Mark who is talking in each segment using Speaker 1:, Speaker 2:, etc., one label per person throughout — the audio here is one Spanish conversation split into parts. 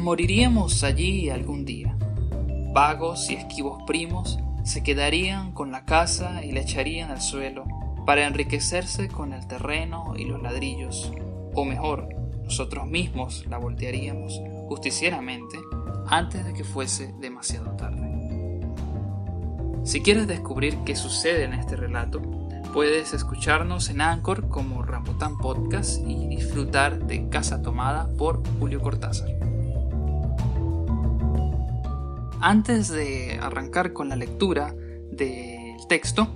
Speaker 1: Moriríamos allí algún día. Vagos y esquivos primos se quedarían con la casa y la echarían al suelo para enriquecerse con el terreno y los ladrillos, o mejor, nosotros mismos la voltearíamos justicieramente antes de que fuese demasiado tarde. Si quieres descubrir qué sucede en este relato, puedes escucharnos en Anchor como Rambutan Podcast y disfrutar de Casa Tomada por Julio Cortázar. Antes de arrancar con la lectura del texto,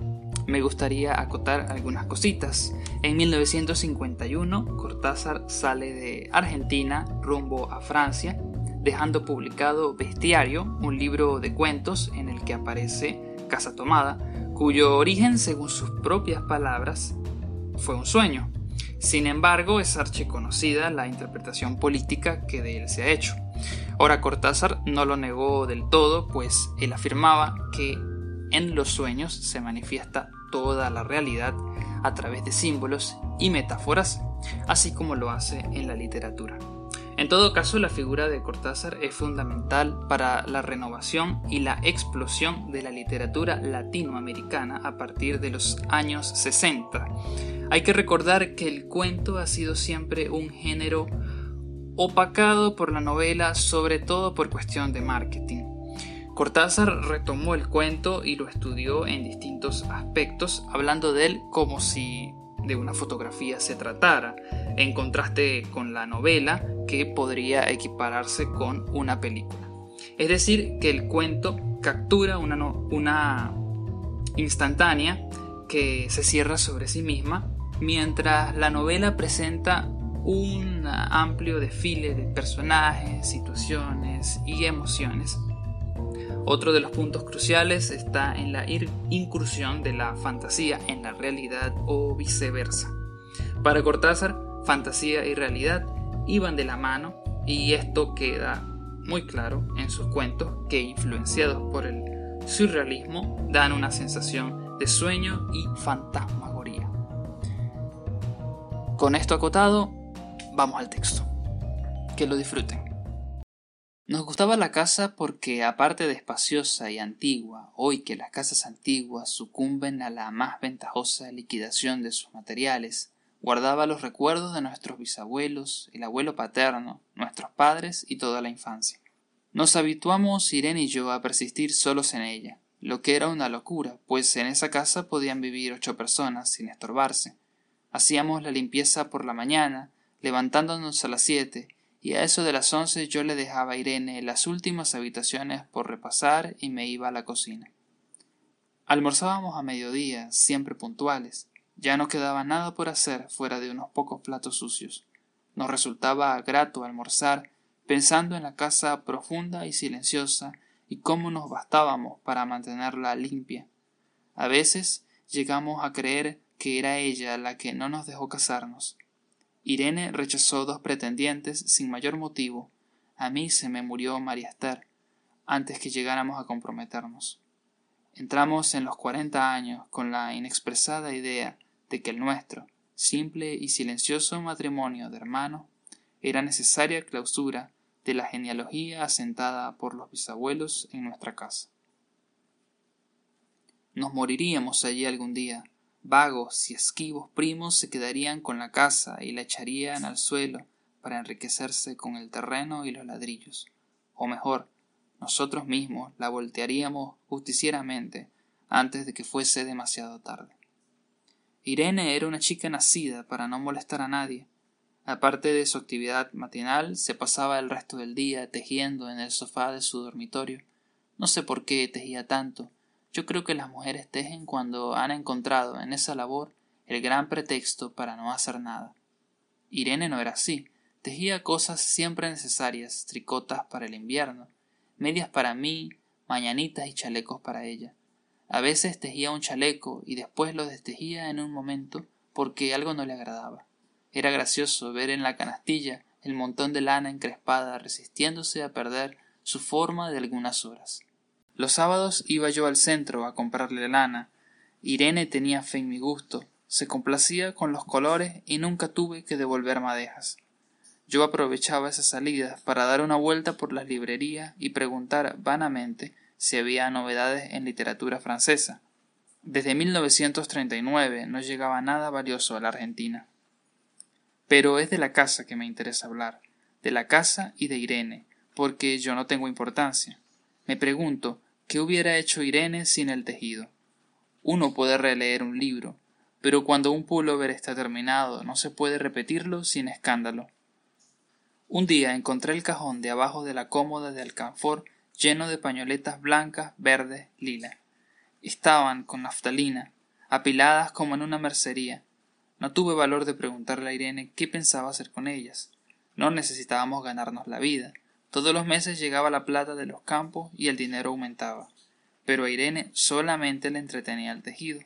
Speaker 1: me gustaría acotar algunas cositas. En 1951, Cortázar sale de Argentina rumbo a Francia, dejando publicado Bestiario, un libro de cuentos en el que aparece Casa Tomada, cuyo origen, según sus propias palabras, fue un sueño. Sin embargo, es archiconocida la interpretación política que de él se ha hecho. Ahora Cortázar no lo negó del todo, pues él afirmaba que en los sueños se manifiesta toda la realidad a través de símbolos y metáforas, así como lo hace en la literatura. En todo caso, la figura de Cortázar es fundamental para la renovación y la explosión de la literatura latinoamericana a partir de los años 60. Hay que recordar que el cuento ha sido siempre un género opacado por la novela, sobre todo por cuestión de marketing. Cortázar retomó el cuento y lo estudió en distintos aspectos, hablando de él como si de una fotografía se tratara, en contraste con la novela que podría equipararse con una película. Es decir, que el cuento captura una, una instantánea que se cierra sobre sí misma, mientras la novela presenta un amplio desfile de personajes, situaciones y emociones. Otro de los puntos cruciales está en la incursión de la fantasía en la realidad o viceversa. Para Cortázar, fantasía y realidad iban de la mano y esto queda muy claro en sus cuentos que influenciados por el surrealismo dan una sensación de sueño y fantasmagoría. Con esto acotado, vamos al texto. Que lo disfruten. Nos gustaba la casa porque, aparte de espaciosa y antigua, hoy que las casas antiguas sucumben a la más ventajosa liquidación de sus materiales, guardaba los recuerdos de nuestros bisabuelos, el abuelo paterno, nuestros padres y toda la infancia. Nos habituamos Irene y yo a persistir solos en ella, lo que era una locura, pues en esa casa podían vivir ocho personas sin estorbarse. Hacíamos la limpieza por la mañana, levantándonos a las siete, y a eso de las once yo le dejaba a Irene las últimas habitaciones por repasar y me iba a la cocina. Almorzábamos a mediodía, siempre puntuales. Ya no quedaba nada por hacer fuera de unos pocos platos sucios. Nos resultaba grato almorzar pensando en la casa profunda y silenciosa y cómo nos bastábamos para mantenerla limpia. A veces llegamos a creer que era ella la que no nos dejó casarnos, Irene rechazó dos pretendientes sin mayor motivo. A mí se me murió María antes que llegáramos a comprometernos. Entramos en los cuarenta años con la inexpresada idea de que el nuestro, simple y silencioso matrimonio de hermanos, era necesaria clausura de la genealogía asentada por los bisabuelos en nuestra casa. Nos moriríamos allí algún día, Vagos y esquivos primos se quedarían con la casa y la echarían al suelo para enriquecerse con el terreno y los ladrillos. O mejor, nosotros mismos la voltearíamos justicieramente antes de que fuese demasiado tarde. Irene era una chica nacida para no molestar a nadie. Aparte de su actividad matinal, se pasaba el resto del día tejiendo en el sofá de su dormitorio. No sé por qué tejía tanto, yo creo que las mujeres tejen cuando han encontrado en esa labor el gran pretexto para no hacer nada. Irene no era así. Tejía cosas siempre necesarias, tricotas para el invierno, medias para mí, mañanitas y chalecos para ella. A veces tejía un chaleco y después lo destejía en un momento porque algo no le agradaba. Era gracioso ver en la canastilla el montón de lana encrespada resistiéndose a perder su forma de algunas horas. Los sábados iba yo al centro a comprarle lana. Irene tenía fe en mi gusto, se complacía con los colores y nunca tuve que devolver madejas. yo aprovechaba esas salidas para dar una vuelta por las librerías y preguntar vanamente si había novedades en literatura francesa. Desde 1939 no llegaba nada valioso a la Argentina. Pero es de la casa que me interesa hablar, de la casa y de Irene, porque yo no tengo importancia. Me pregunto, ¿qué hubiera hecho Irene sin el tejido? Uno puede releer un libro, pero cuando un pullover está terminado no se puede repetirlo sin escándalo. Un día encontré el cajón de abajo de la cómoda de alcanfor lleno de pañoletas blancas, verdes, lila. Estaban con naftalina, apiladas como en una mercería. No tuve valor de preguntarle a Irene qué pensaba hacer con ellas. No necesitábamos ganarnos la vida. Todos los meses llegaba la plata de los campos y el dinero aumentaba. Pero a Irene solamente le entretenía el tejido.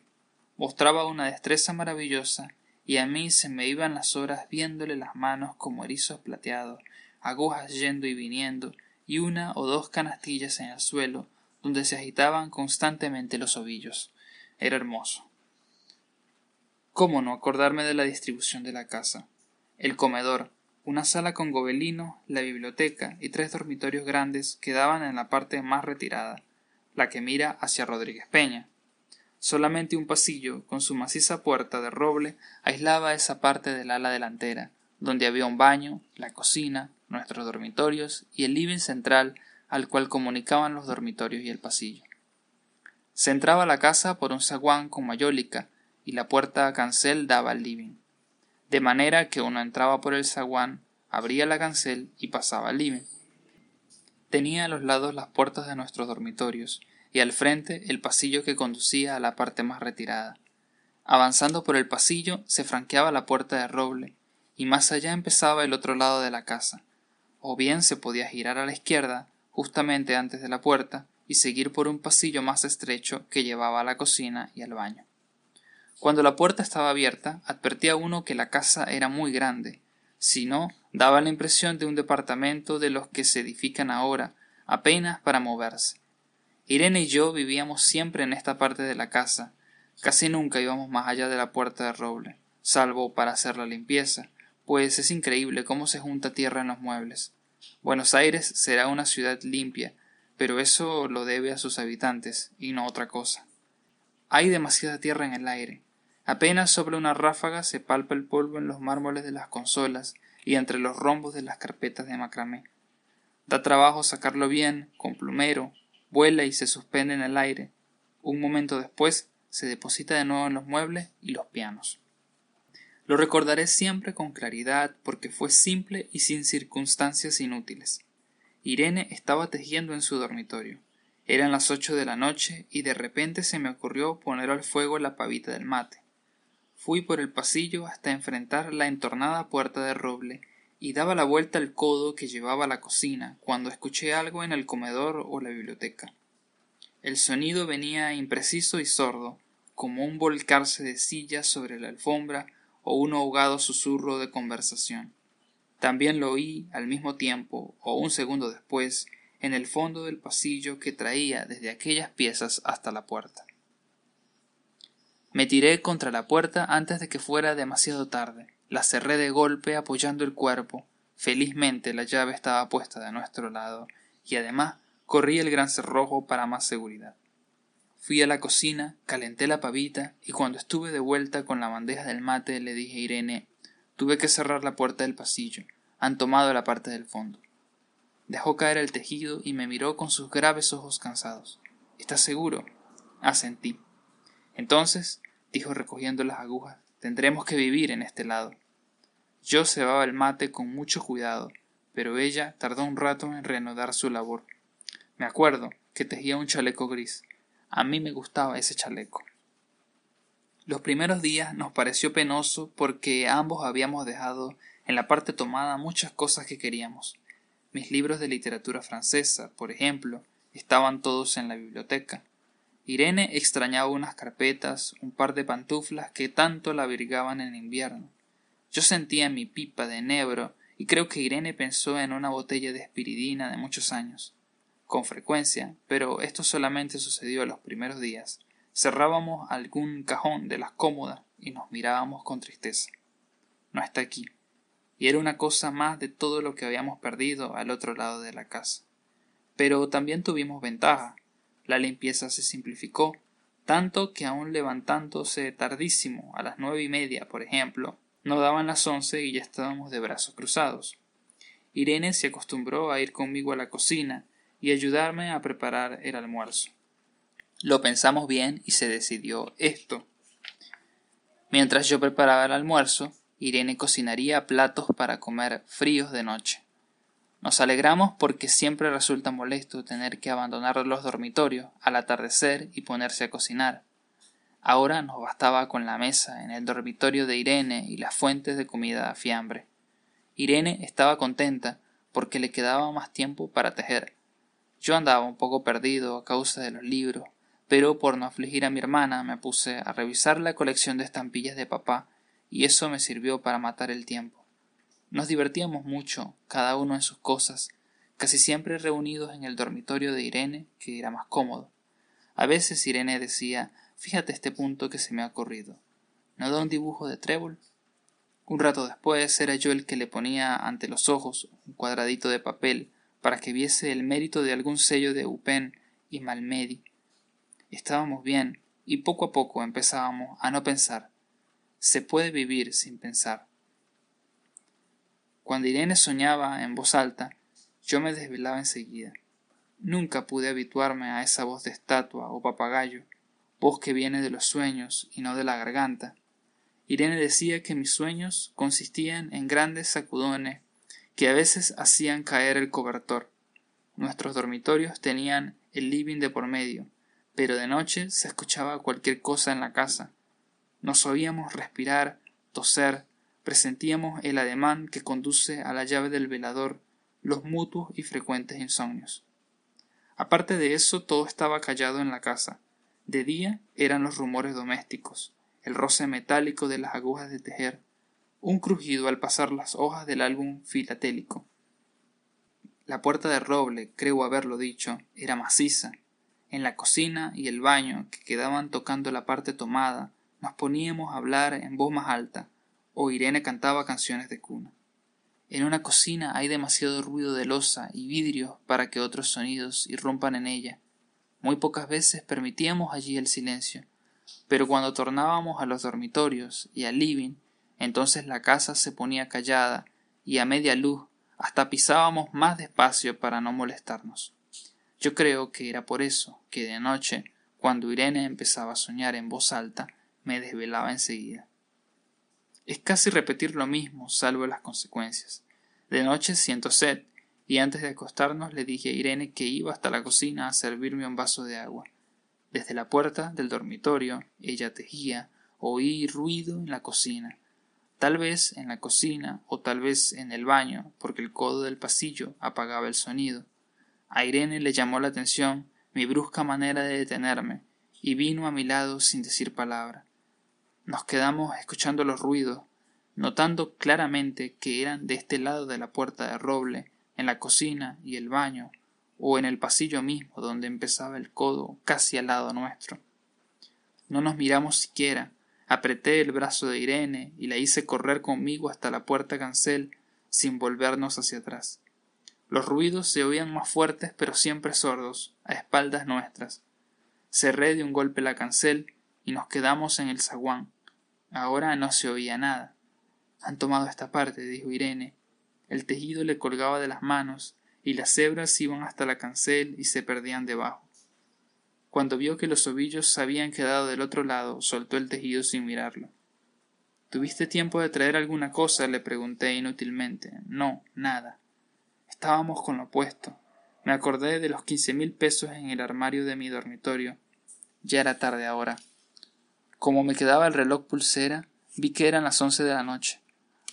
Speaker 1: Mostraba una destreza maravillosa y a mí se me iban las horas viéndole las manos como erizos plateados, agujas yendo y viniendo, y una o dos canastillas en el suelo, donde se agitaban constantemente los ovillos. Era hermoso. ¿Cómo no acordarme de la distribución de la casa? El comedor, una sala con gobelino, la biblioteca y tres dormitorios grandes quedaban en la parte más retirada, la que mira hacia Rodríguez Peña. Solamente un pasillo, con su maciza puerta de roble, aislaba esa parte del ala delantera, donde había un baño, la cocina, nuestros dormitorios y el living central al cual comunicaban los dormitorios y el pasillo. Se entraba la casa por un zaguán con mayólica y la puerta a cancel daba al living. De manera que uno entraba por el zaguán, abría la cancel y pasaba al living. Tenía a los lados las puertas de nuestros dormitorios y al frente el pasillo que conducía a la parte más retirada. Avanzando por el pasillo se franqueaba la puerta de roble, y más allá empezaba el otro lado de la casa, o bien se podía girar a la izquierda, justamente antes de la puerta, y seguir por un pasillo más estrecho que llevaba a la cocina y al baño. Cuando la puerta estaba abierta, advertía uno que la casa era muy grande, si no, daba la impresión de un departamento de los que se edifican ahora, apenas para moverse, Irene y yo vivíamos siempre en esta parte de la casa. Casi nunca íbamos más allá de la puerta de roble, salvo para hacer la limpieza, pues es increíble cómo se junta tierra en los muebles. Buenos Aires será una ciudad limpia, pero eso lo debe a sus habitantes, y no otra cosa. Hay demasiada tierra en el aire. Apenas sobre una ráfaga se palpa el polvo en los mármoles de las consolas y entre los rombos de las carpetas de macramé. Da trabajo sacarlo bien, con plumero, vuela y se suspende en el aire. Un momento después se deposita de nuevo en los muebles y los pianos. Lo recordaré siempre con claridad porque fue simple y sin circunstancias inútiles. Irene estaba tejiendo en su dormitorio. Eran las ocho de la noche y de repente se me ocurrió poner al fuego la pavita del mate. Fui por el pasillo hasta enfrentar la entornada puerta de roble y daba la vuelta al codo que llevaba a la cocina cuando escuché algo en el comedor o la biblioteca. El sonido venía impreciso y sordo, como un volcarse de sillas sobre la alfombra o un ahogado susurro de conversación. También lo oí al mismo tiempo, o un segundo después, en el fondo del pasillo que traía desde aquellas piezas hasta la puerta. Me tiré contra la puerta antes de que fuera demasiado tarde. La cerré de golpe apoyando el cuerpo. Felizmente la llave estaba puesta de nuestro lado, y además corrí el gran cerrojo para más seguridad. Fui a la cocina, calenté la pavita, y cuando estuve de vuelta con la bandeja del mate le dije a Irene tuve que cerrar la puerta del pasillo. Han tomado la parte del fondo. Dejó caer el tejido y me miró con sus graves ojos cansados. ¿Estás seguro? Asentí. Entonces, dijo recogiendo las agujas, Tendremos que vivir en este lado. Yo cebaba el mate con mucho cuidado, pero ella tardó un rato en reanudar su labor. Me acuerdo que tejía un chaleco gris. A mí me gustaba ese chaleco. Los primeros días nos pareció penoso porque ambos habíamos dejado en la parte tomada muchas cosas que queríamos. Mis libros de literatura francesa, por ejemplo, estaban todos en la biblioteca. Irene extrañaba unas carpetas, un par de pantuflas que tanto la abrigaban en invierno. Yo sentía mi pipa de enebro y creo que Irene pensó en una botella de espiridina de muchos años. Con frecuencia, pero esto solamente sucedió los primeros días, cerrábamos algún cajón de las cómodas y nos mirábamos con tristeza. No está aquí. y era una cosa más de todo lo que habíamos perdido al otro lado de la casa. Pero también tuvimos ventaja. La limpieza se simplificó, tanto que aun levantándose tardísimo, a las nueve y media, por ejemplo, no daban las once y ya estábamos de brazos cruzados. Irene se acostumbró a ir conmigo a la cocina y ayudarme a preparar el almuerzo. Lo pensamos bien y se decidió esto. Mientras yo preparaba el almuerzo, Irene cocinaría platos para comer fríos de noche. Nos alegramos porque siempre resulta molesto tener que abandonar los dormitorios al atardecer y ponerse a cocinar. Ahora nos bastaba con la mesa en el dormitorio de Irene y las fuentes de comida a fiambre. Irene estaba contenta porque le quedaba más tiempo para tejer. Yo andaba un poco perdido a causa de los libros, pero por no afligir a mi hermana me puse a revisar la colección de estampillas de papá y eso me sirvió para matar el tiempo. Nos divertíamos mucho, cada uno en sus cosas, casi siempre reunidos en el dormitorio de Irene, que era más cómodo. A veces Irene decía Fíjate este punto que se me ha ocurrido. ¿No da un dibujo de trébol? Un rato después era yo el que le ponía ante los ojos un cuadradito de papel para que viese el mérito de algún sello de Upen y Malmedy. Estábamos bien y poco a poco empezábamos a no pensar. Se puede vivir sin pensar. Cuando Irene soñaba en voz alta, yo me desvelaba enseguida. Nunca pude habituarme a esa voz de estatua o papagayo, voz que viene de los sueños y no de la garganta. Irene decía que mis sueños consistían en grandes sacudones que a veces hacían caer el cobertor. Nuestros dormitorios tenían el living de por medio, pero de noche se escuchaba cualquier cosa en la casa. Nos oíamos respirar, toser, presentíamos el ademán que conduce a la llave del velador, los mutuos y frecuentes insomnios. Aparte de eso, todo estaba callado en la casa. De día eran los rumores domésticos, el roce metálico de las agujas de tejer, un crujido al pasar las hojas del álbum filatélico. La puerta de roble, creo haberlo dicho, era maciza. En la cocina y el baño, que quedaban tocando la parte tomada, nos poníamos a hablar en voz más alta, o Irene cantaba canciones de cuna. En una cocina hay demasiado ruido de losa y vidrios para que otros sonidos irrumpan en ella. Muy pocas veces permitíamos allí el silencio, pero cuando tornábamos a los dormitorios y al living, entonces la casa se ponía callada y a media luz hasta pisábamos más despacio para no molestarnos. Yo creo que era por eso que de noche, cuando Irene empezaba a soñar en voz alta, me desvelaba enseguida. Es casi repetir lo mismo, salvo las consecuencias. De noche siento sed, y antes de acostarnos le dije a Irene que iba hasta la cocina a servirme un vaso de agua. Desde la puerta del dormitorio ella tejía, oí ruido en la cocina, tal vez en la cocina o tal vez en el baño, porque el codo del pasillo apagaba el sonido. A Irene le llamó la atención mi brusca manera de detenerme, y vino a mi lado sin decir palabra. Nos quedamos escuchando los ruidos, notando claramente que eran de este lado de la puerta de roble, en la cocina y el baño, o en el pasillo mismo donde empezaba el codo casi al lado nuestro. No nos miramos siquiera, apreté el brazo de Irene y la hice correr conmigo hasta la puerta cancel sin volvernos hacia atrás. Los ruidos se oían más fuertes pero siempre sordos, a espaldas nuestras. Cerré de un golpe la cancel y nos quedamos en el zaguán, Ahora no se oía nada. Han tomado esta parte, dijo Irene. El tejido le colgaba de las manos, y las cebras iban hasta la cancel y se perdían debajo. Cuando vio que los ovillos habían quedado del otro lado, soltó el tejido sin mirarlo. ¿Tuviste tiempo de traer alguna cosa? le pregunté inútilmente. No, nada. Estábamos con lo puesto. Me acordé de los quince mil pesos en el armario de mi dormitorio. Ya era tarde ahora. Como me quedaba el reloj pulsera, vi que eran las once de la noche.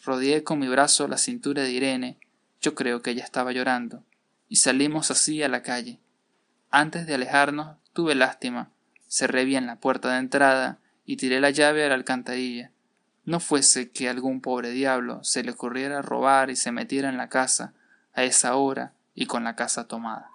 Speaker 1: Rodeé con mi brazo la cintura de Irene, yo creo que ella estaba llorando, y salimos así a la calle. Antes de alejarnos, tuve lástima, cerré bien la puerta de entrada y tiré la llave a la alcantarilla. No fuese que algún pobre diablo se le ocurriera robar y se metiera en la casa a esa hora y con la casa tomada.